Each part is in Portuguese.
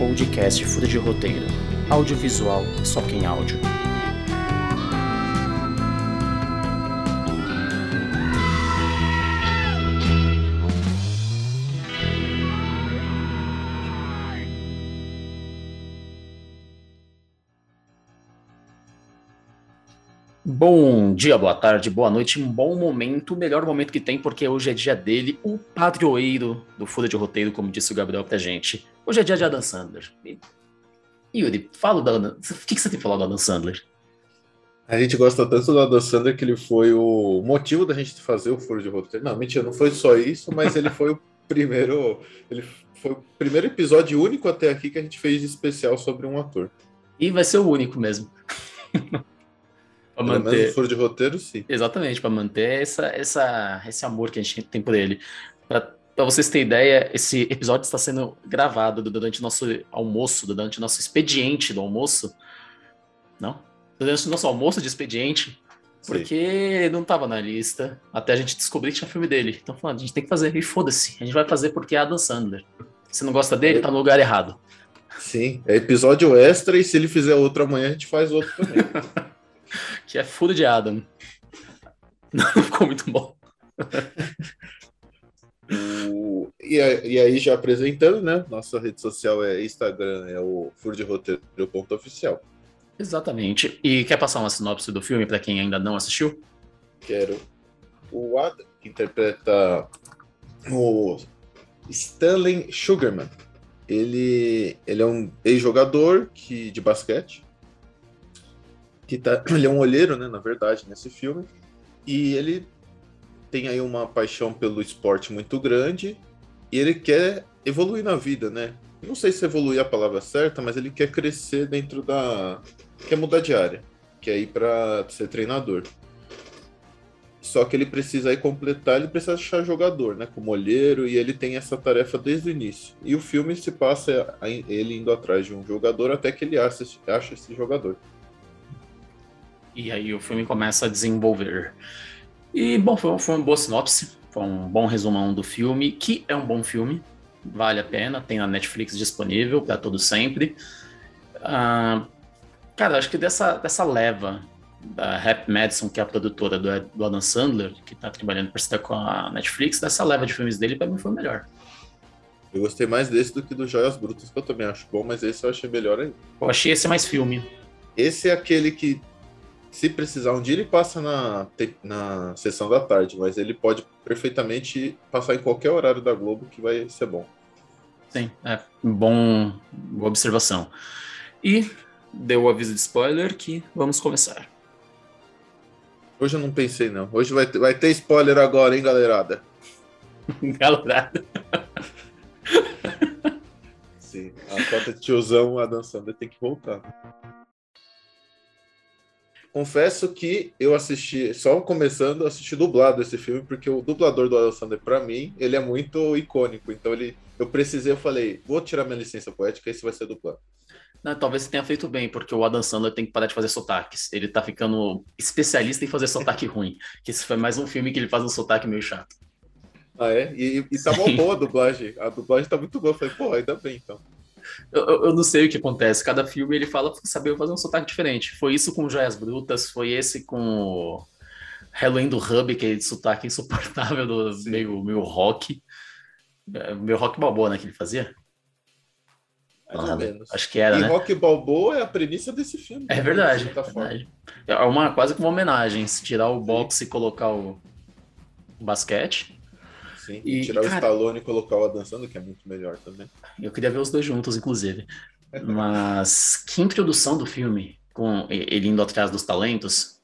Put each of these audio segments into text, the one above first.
podcast Fura de Roteiro. Audiovisual, só quem áudio. Bom dia, boa tarde, boa noite, um bom momento, o melhor momento que tem, porque hoje é dia dele, o padroeiro do Fura de Roteiro, como disse o Gabriel pra gente. Hoje é dia de Adam Sandler. Yuri, fala da Adam... O que, que você tem falado do Adam Sandler? A gente gosta tanto do Adam Sandler que ele foi o motivo da gente fazer o Furo de Roteiro. Não, mentira, não foi só isso, mas ele foi o primeiro. Ele foi o primeiro episódio único até aqui que a gente fez de especial sobre um ator. E vai ser o único mesmo. Pra Pelo manter... menos furo de roteiro, sim. Exatamente, para manter essa, essa, esse amor que a gente tem por ele. Para vocês terem ideia, esse episódio está sendo gravado durante nosso almoço, durante nosso expediente do almoço. Não? Durante o nosso almoço de expediente. Porque sim. não estava na lista, até a gente descobrir que tinha filme dele. Então, falando, a gente tem que fazer, e foda-se, a gente vai fazer porque é Adam Sandler. Se não gosta dele, tá no lugar errado. Sim, é episódio extra e se ele fizer outro amanhã, a gente faz outro também. que é Fudo de Adam. Não ficou muito bom. o, e, e, aí, já apresentando, né? Nossa rede social é Instagram, é o Furo de Roteiro ponto oficial. Exatamente. E quer passar uma sinopse do filme para quem ainda não assistiu? Quero. O Adam, que interpreta o Stanley Sugarman. Ele, ele é um ex-jogador que, de basquete que tá, ele é um olheiro, né, na verdade, nesse filme, e ele tem aí uma paixão pelo esporte muito grande e ele quer evoluir na vida, né? Não sei se evoluir é a palavra certa, mas ele quer crescer dentro da. quer mudar de área, quer ir para ser treinador. Só que ele precisa aí completar, ele precisa achar jogador, né? Como olheiro, e ele tem essa tarefa desde o início. E o filme se passa ele indo atrás de um jogador até que ele acha, esse jogador. E aí o filme começa a desenvolver. E, bom, foi, foi uma boa sinopse, foi um bom resumão do filme, que é um bom filme, vale a pena, tem na Netflix disponível para todo sempre. Uh, cara, acho que dessa, dessa leva da Rap Madison, que é a produtora do, do Adam Sandler, que está trabalhando para com a Netflix, dessa leva de filmes dele, para mim foi o melhor. Eu gostei mais desse do que do Joias Brutas, que eu também acho bom, mas esse eu achei melhor ainda. Eu achei esse mais filme. Esse é aquele que se precisar um dia ele passa na, na sessão da tarde, mas ele pode perfeitamente passar em qualquer horário da Globo que vai ser bom. Sim, é bom, boa observação. E deu o aviso de spoiler que vamos começar. Hoje eu não pensei não. Hoje vai ter, vai ter spoiler agora, hein, galerada? galerada. Sim, a cota de tiozão, a dançando tem que voltar confesso que eu assisti, só começando, assisti dublado esse filme, porque o dublador do Adam Sandler, pra mim, ele é muito icônico. Então ele, eu precisei, eu falei, vou tirar minha licença poética, esse vai ser dublado. Não, talvez você tenha feito bem, porque o Adam Sandler tem que parar de fazer sotaques. Ele tá ficando especialista em fazer sotaque ruim. Que esse foi mais um filme que ele faz um sotaque meio chato. Ah, é? E, e tá bom boa a dublagem. A dublagem tá muito boa. Eu falei, pô, ainda bem então. Eu, eu, não sei o que acontece. Cada filme ele fala saber fazer um sotaque diferente. Foi isso com Joias Brutas, foi esse com Halloween do Hub, que é de sotaque insuportável, do meio, meio rock. É, meio rock balboa, né, que ele fazia? Ou menos. Acho que era, e né? rock balboa é a premissa desse filme. É verdade, é verdade. É uma, quase que uma homenagem. Se tirar o boxe Sim. e colocar o basquete. Sim, e tirar cara, o Stallone e colocar o dançando, que é muito melhor também. Eu queria ver os dois juntos, inclusive. Mas que introdução do filme, com ele indo atrás dos talentos.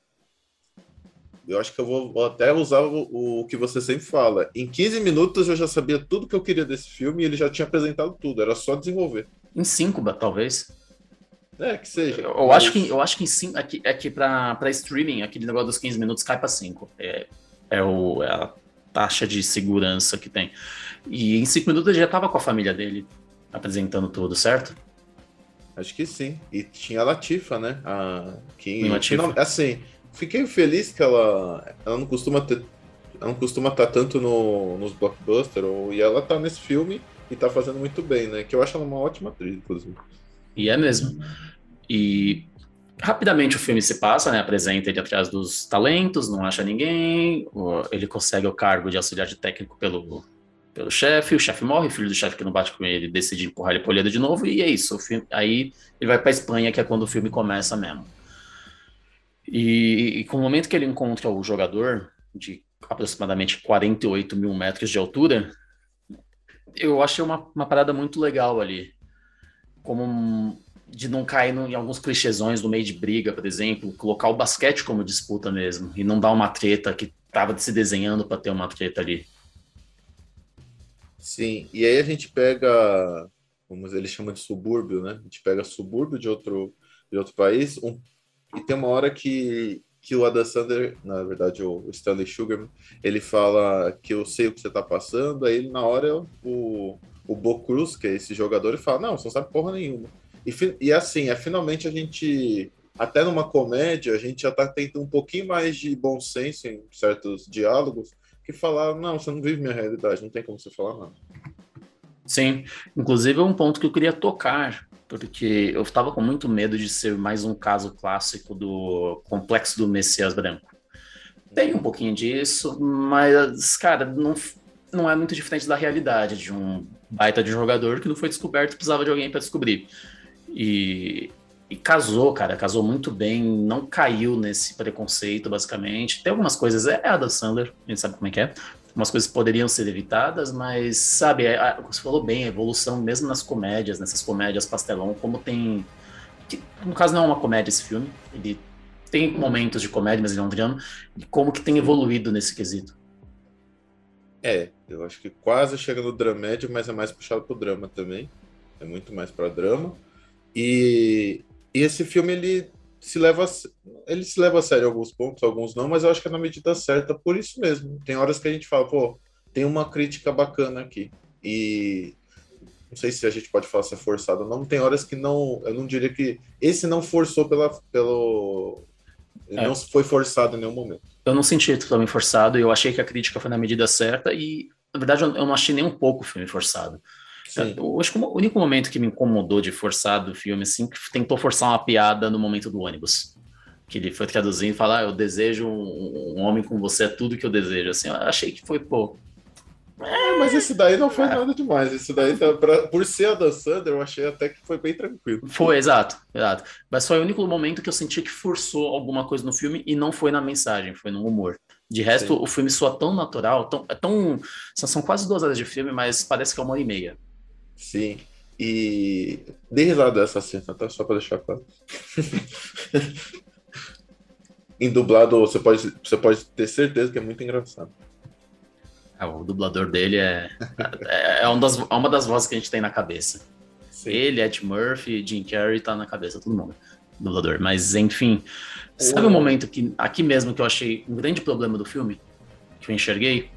Eu acho que eu vou, vou até usar o, o, que você sempre fala. Em 15 minutos eu já sabia tudo que eu queria desse filme e ele já tinha apresentado tudo, era só desenvolver. Em 5, talvez. É, que seja. Eu, eu mas... acho, que, eu acho que em 5 é que, é que para streaming, aquele negócio dos 15 minutos cai para 5. É, é, o, é a taxa de segurança que tem. E em cinco minutos ele já estava com a família dele apresentando tudo, certo? Acho que sim. E tinha a Latifa, né? A que Latifa. assim, fiquei feliz que ela, ela não costuma ter, ela não costuma estar tanto no, nos blockbusters, e ela tá nesse filme e tá fazendo muito bem, né? Que eu acho ela uma ótima atriz, inclusive. E é mesmo. E rapidamente o filme se passa, né? Apresenta ele atrás dos talentos, não acha ninguém, ele consegue o cargo de auxiliar de técnico pelo, pelo chefe, o chefe morre, o filho do chefe que não bate com ele decide empurrar ele polhado de novo, e é isso. Filme, aí ele vai pra Espanha, que é quando o filme começa mesmo. E, e com o momento que ele encontra o jogador, de aproximadamente 48 mil metros de altura, eu achei uma, uma parada muito legal ali. Como de não cair no, em alguns clichêsões do meio de briga, por exemplo, colocar o basquete como disputa mesmo, e não dar uma treta que estava se desenhando para ter uma treta ali. Sim, e aí a gente pega, como ele chama de subúrbio, né? A gente pega subúrbio de outro, de outro país, um, e tem uma hora que, que o Adam Sander, na verdade o Stanley Sugarman, ele fala que eu sei o que você está passando, aí na hora o, o Bo Cruz, que é esse jogador, ele fala, não, você não sabe porra nenhuma. E, e assim, é finalmente a gente, até numa comédia, a gente já está tendo um pouquinho mais de bom senso em certos diálogos, que falar, não, você não vive minha realidade, não tem como você falar nada. Sim, inclusive é um ponto que eu queria tocar, porque eu estava com muito medo de ser mais um caso clássico do complexo do Messias branco. Tem um pouquinho disso, mas, cara, não, não é muito diferente da realidade de um baita de jogador que não foi descoberto e precisava de alguém para descobrir. E, e casou, cara, casou muito bem, não caiu nesse preconceito, basicamente. Tem algumas coisas, é a da Sandler, a gente sabe como é que é. Algumas coisas poderiam ser evitadas, mas, sabe, você falou bem, a evolução, mesmo nas comédias, nessas comédias pastelão, como tem. Que, no caso, não é uma comédia esse filme, ele tem momentos de comédia, mas ele é um drama, e como que tem evoluído nesse quesito. É, eu acho que quase chega no dramédio, mas é mais puxado pro drama também. É muito mais para drama. E, e, esse filme ele se leva ele se leva a sério em alguns pontos, alguns não, mas eu acho que é na medida certa por isso mesmo. Tem horas que a gente fala, pô, tem uma crítica bacana aqui. E não sei se a gente pode falar se é forçado ou não, tem horas que não, eu não diria que esse não forçou pela pelo é. não foi forçado em nenhum momento. Eu não senti totalmente forçado, eu achei que a crítica foi na medida certa e na verdade eu não achei nem um pouco o filme forçado. Eu acho que o único momento que me incomodou de forçar do filme, assim, que tentou forçar uma piada no momento do ônibus. Que ele foi traduzindo e falar, ah, eu desejo um, um, homem com você, é tudo que eu desejo. Assim, eu achei que foi, pô. É, mas esse daí não foi é. nada demais. Esse daí, tá, pra, por ser a da Sander, eu achei até que foi bem tranquilo. Foi, exato, exato. Mas foi o único momento que eu senti que forçou alguma coisa no filme e não foi na mensagem, foi no humor. De resto, Sim. o filme soa tão natural, tão, é tão. São quase duas horas de filme, mas parece que é uma hora e meia. Sim. E dei risada dessa cena, tá? Só para deixar claro. em dublado, você pode, você pode ter certeza que é muito engraçado. É, o dublador dele é, é, é, uma das, é uma das vozes que a gente tem na cabeça. Sim. Ele, Ed Murphy, Jim Carrey tá na cabeça, todo mundo. Dublador. Mas, enfim, sabe o um momento que aqui mesmo que eu achei um grande problema do filme? Que eu enxerguei?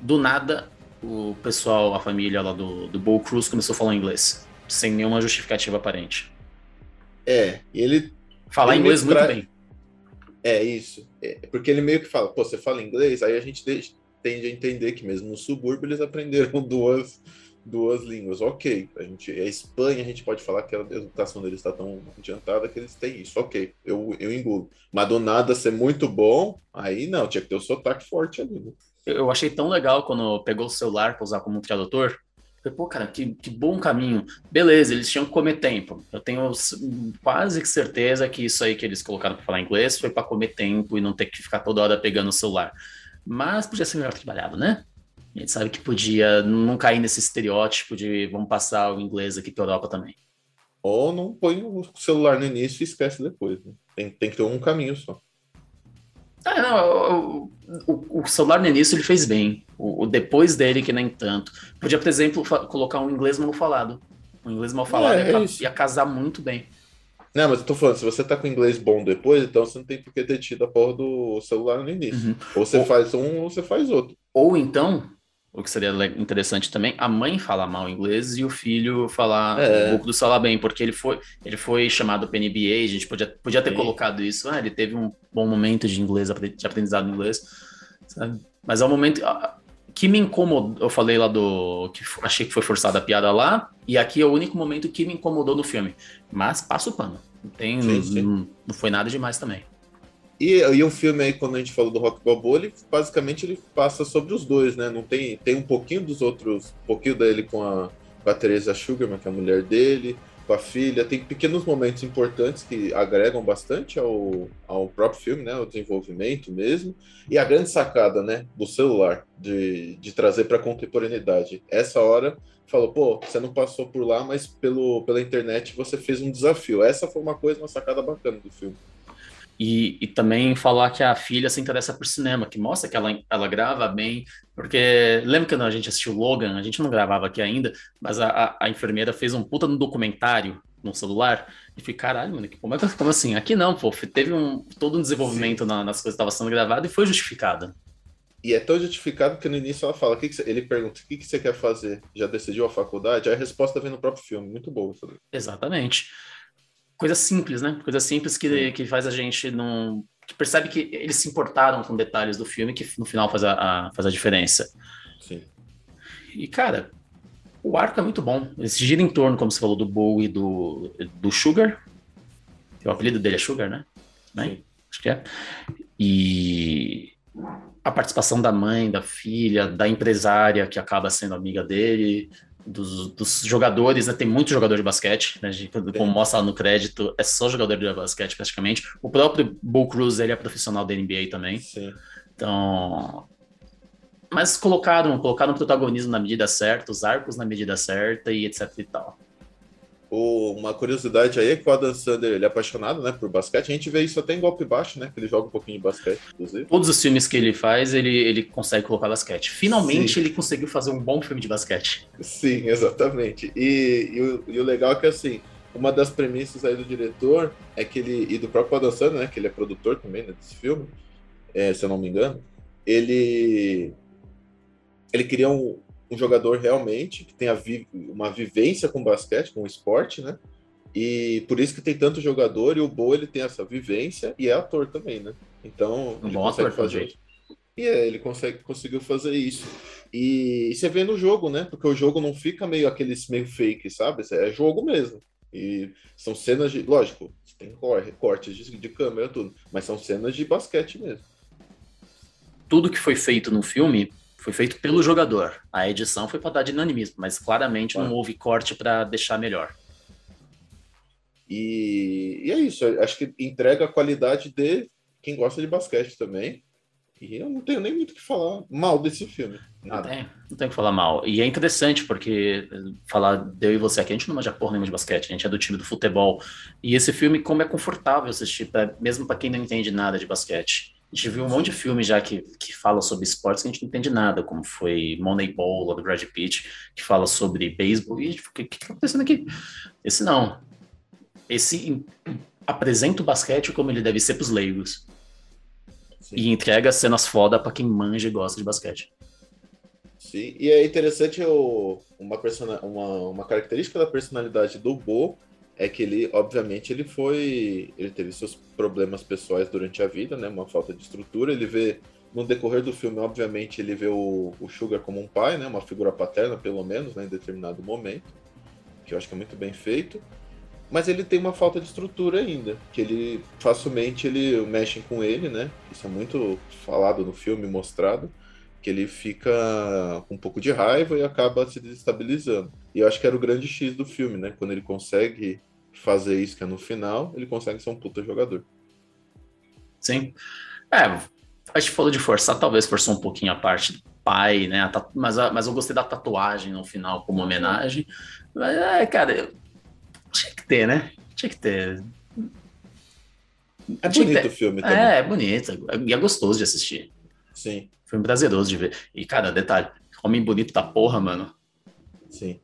Do nada, o pessoal, a família lá do, do Bo Cruz começou a falar inglês, sem nenhuma justificativa aparente. É, ele. Falar ele inglês muito bem. É, isso. É, porque ele meio que fala, pô, você fala inglês, aí a gente tende a entender que mesmo no subúrbio eles aprenderam duas, duas línguas. Ok, a gente, a Espanha a gente pode falar que a educação deles está tão adiantada que eles têm isso. Ok, eu, eu engulo. Mas do nada ser muito bom, aí não, tinha que ter o sotaque forte ali. Né? Eu achei tão legal quando pegou o celular para usar como tradutor. Falei, pô, cara, que, que bom caminho. Beleza, eles tinham que comer tempo. Eu tenho quase certeza que isso aí que eles colocaram para falar inglês foi para comer tempo e não ter que ficar toda hora pegando o celular. Mas podia ser melhor trabalhado, né? A gente sabe que podia não cair nesse estereótipo de vamos passar o inglês aqui para Europa também. Ou não põe o celular no início e esquece depois. Né? Tem, tem que ter um caminho só. Ah, não, o, o, celular no início ele fez bem. O, o, depois dele que nem tanto. Podia, por exemplo, colocar um inglês mal falado. Um inglês mal falado é, ia, é ia, casar muito bem. Não, mas eu tô falando, se você tá com inglês bom depois, então você não tem por que ter tido a porra do celular no início. Uhum. Ou você ou, faz um ou você faz outro. Ou então, o que seria interessante também, a mãe falar mal inglês e o filho falar é. um pouco do falar bem, porque ele foi, ele foi chamado para NBA, a gente podia, podia ter Sim. colocado isso, ah, ele teve um bom momento de inglês, de aprendizado em inglês, sabe? Mas é um momento que me incomodou, eu falei lá do que achei que foi forçada a piada lá, e aqui é o único momento que me incomodou no filme. Mas passa o pano. Não tem, sim, sim. Não, não, foi nada demais também. E, e o filme aí, quando a gente falou do Rock Balboa, ele basicamente ele passa sobre os dois, né? Não tem, tem um pouquinho dos outros, um pouquinho dele com a, com a Teresa Sugarman, que é a mulher dele, com a filha. Tem pequenos momentos importantes que agregam bastante ao, ao próprio filme, né? O desenvolvimento mesmo. E a grande sacada, né? Do celular, de, de trazer para a contemporaneidade. Essa hora falou, pô, você não passou por lá, mas pelo, pela internet você fez um desafio. Essa foi uma coisa, uma sacada bacana do filme. E, e, também falar que a filha se interessa por cinema, que mostra que ela, ela grava bem, porque lembra quando a gente assistiu Logan, a gente não gravava aqui ainda, mas a, a, a enfermeira fez um puta no documentário no celular, e fiquei, caralho, mano, como, é, como assim? Aqui não, pô, teve um, todo um desenvolvimento na, nas coisas que estavam sendo gravadas e foi justificado. E é tão justificado que no início ela fala, que que ele pergunta, o que, que você quer fazer? Já decidiu a faculdade? Aí a resposta vem no próprio filme, muito boa. Exatamente coisa simples, né? Coisa simples que, que faz a gente não. Que percebe que eles se importaram com detalhes do filme que no final faz a, a, faz a diferença. Sim. E, cara, o arco é muito bom. Ele se gira em torno, como você falou, do Bowie e do, do Sugar. O apelido dele é Sugar, né? né? Acho que é. E a participação da mãe, da filha, da empresária que acaba sendo amiga dele, dos, dos, jogadores, né? Tem muito jogador de basquete, né? Como mostra lá no crédito, é só jogador de basquete praticamente. O próprio Bull Cruz, ele é profissional da NBA também. Sim. Então. Mas colocaram, colocaram o protagonismo na medida certa, os arcos na medida certa e etc e tal. Uma curiosidade aí é que o Adam Sander ele é apaixonado né, por basquete. A gente vê isso até em golpe baixo, né? Que ele joga um pouquinho de basquete, inclusive. Todos os filmes que ele faz, ele, ele consegue colocar basquete. Finalmente Sim. ele conseguiu fazer um bom filme de basquete. Sim, exatamente. E, e, o, e o legal é que assim, uma das premissas aí do diretor é que ele, e do próprio Adam Sander, né? Que ele é produtor também né, desse filme, é, se eu não me engano, ele. Ele queria um, um jogador realmente que tenha vi uma vivência com basquete, com o esporte, né? E por isso que tem tanto jogador e o Bo ele tem essa vivência e é ator também, né? Então, um ele consegue fazer. E é, ele consegue, conseguiu fazer isso. E, e você vê no jogo, né? Porque o jogo não fica meio aqueles meio fake, sabe? É jogo mesmo. E são cenas de. Lógico, tem cortes de, de câmera, tudo. Mas são cenas de basquete mesmo. Tudo que foi feito no filme foi feito pelo jogador. A edição foi para dar dinamismo, mas claramente não houve corte para deixar melhor. E, e, é isso, acho que entrega a qualidade de quem gosta de basquete também. E eu não tenho nem muito o que falar mal desse filme. Nada. Não tem, não tem o que falar mal. E é interessante, porque falar de eu e você aqui, a gente não manja porra nenhuma de basquete, a gente é do time do futebol. E esse filme, como é confortável assistir, pra, mesmo para quem não entende nada de basquete. A gente viu um monte de filme já que, que fala sobre esportes que a gente não entende nada, como foi Moneyball, lá do Brad Pitt, que fala sobre beisebol, e a gente o que, que tá acontecendo aqui? Esse não. Esse apresenta o basquete como ele deve ser para os leigos. Sim. E entrega cenas foda para quem manja e gosta de basquete. Sim, e é interessante o, uma, persona, uma, uma característica da personalidade do Bo é que ele, obviamente, ele foi, ele teve seus problemas pessoais durante a vida, né, uma falta de estrutura, ele vê no decorrer do filme, obviamente, ele vê o, o Sugar como um pai, né, uma figura paterna, pelo menos, né, em determinado momento, que eu acho que é muito bem feito, mas ele tem uma falta de estrutura ainda, que ele facilmente ele mexe com ele, né, isso é muito falado no filme, mostrado, que ele fica com um pouco de raiva e acaba se desestabilizando. E eu acho que era o grande X do filme, né? Quando ele consegue fazer isso, que é no final, ele consegue ser um puta jogador. Sim. É, a gente falou de forçar, talvez forçou um pouquinho a parte do pai, né? Mas, mas eu gostei da tatuagem no final como homenagem. Mas, é, cara, tinha que ter, né? Tinha que ter. É bonito o filme também. É, é bonito. E é gostoso de assistir. Sim. Foi prazeroso de ver. E, cara, detalhe, homem bonito da porra, mano. Sim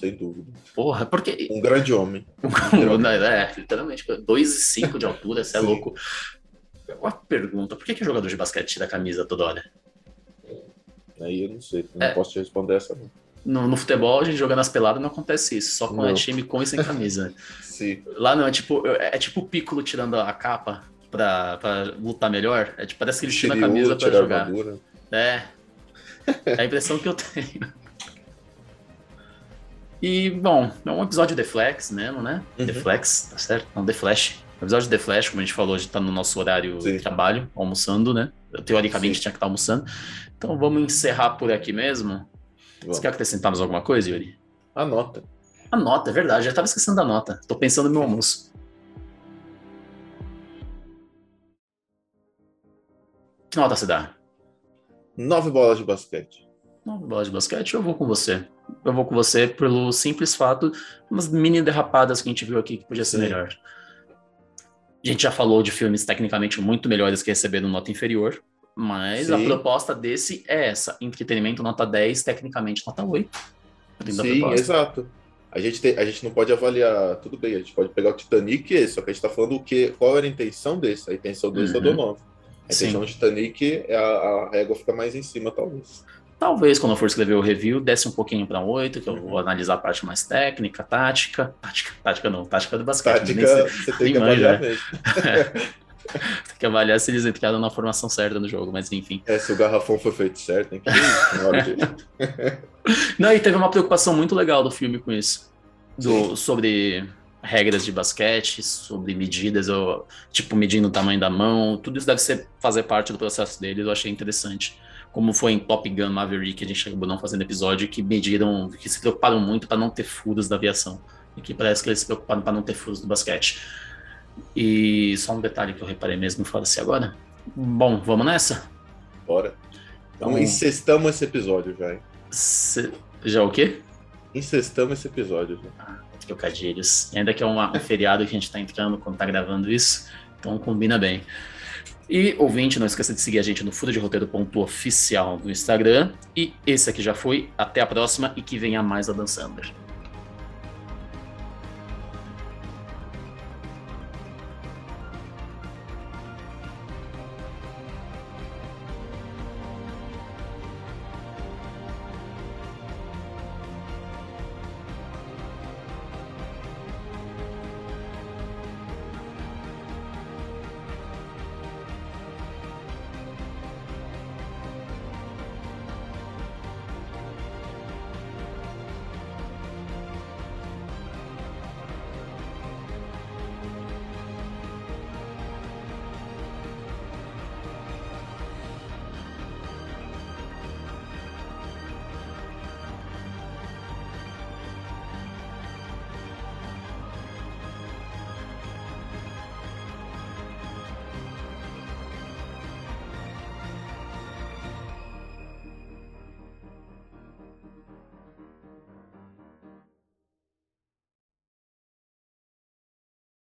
sem dúvida. Porra, porque. Um grande homem. é, literalmente, 2,5 de altura, você é louco. Uma pergunta: por que, que o jogador de basquete tira a camisa toda hora? Aí eu não sei, não é. posso te responder essa não. No, no, futebol, a gente jogando as peladas não acontece isso, só com é time com e sem camisa. Sim. Lá não, é tipo, é, é tipo o Piccolo tirando a capa pra, pra lutar melhor. É tipo, parece que ele tira a camisa pra jogar. É. É a impressão que eu tenho. E, bom, é um episódio de Flex mesmo, né? Uhum. The Flex, tá certo? Não, The Flash. O episódio de The Flash, como a gente falou, a gente tá no nosso horário Sim. de trabalho, almoçando, né? Eu, teoricamente Sim. tinha que estar almoçando. Então vamos encerrar por aqui mesmo. Vamos. Você quer acrescentar mais alguma coisa, Yuri? A nota. A nota, é verdade. Já tava esquecendo da nota. Tô pensando no meu almoço. Que nota você dá? Nove bolas de basquete. Nove bolas de basquete, eu vou com você. Eu vou com você pelo simples fato, umas mini derrapadas que a gente viu aqui que podia ser Sim. melhor. A gente já falou de filmes tecnicamente muito melhores que receberam nota inferior, mas Sim. a proposta desse é essa: entretenimento nota 10, tecnicamente nota 8. Sim, exato. A gente, tem, a gente não pode avaliar, tudo bem, a gente pode pegar o Titanic, esse, só que a gente está falando o que, qual era a intenção desse. A intenção desse uhum. é do 9. A intenção do Titanic, é a, a régua fica mais em cima, talvez. Talvez, quando eu for escrever o review, desce um pouquinho para 8, que eu vou analisar a parte mais técnica, tática. Tática, tática não, tática do basquete. Tática, você tem que avaliar né? mesmo. tem que avaliar se eles entraram na formação certa no jogo, mas enfim. É, se o garrafão foi feito certo, tem que ir Não, e teve uma preocupação muito legal do filme com isso. Do, sobre regras de basquete, sobre medidas, ou, tipo, medindo o tamanho da mão, tudo isso deve ser, fazer parte do processo deles, eu achei interessante como foi em Top Gun Maverick, a gente acabou não fazendo episódio, que mediram, que se preocuparam muito para não ter furos da aviação. E que parece que eles se preocuparam para não ter furos do basquete. E só um detalhe que eu reparei mesmo, fala-se agora. Bom, vamos nessa? Bora. Então, incestamos esse episódio já, hein? Se... Já o quê? Incestamos esse episódio já. Trocadilhos. E ainda que é uma, um feriado que a gente está entrando quando está gravando isso, então combina bem. E, ouvinte, não esqueça de seguir a gente no fudaderoteiro.oficial no Instagram. E esse aqui já foi. Até a próxima e que venha mais a Dan.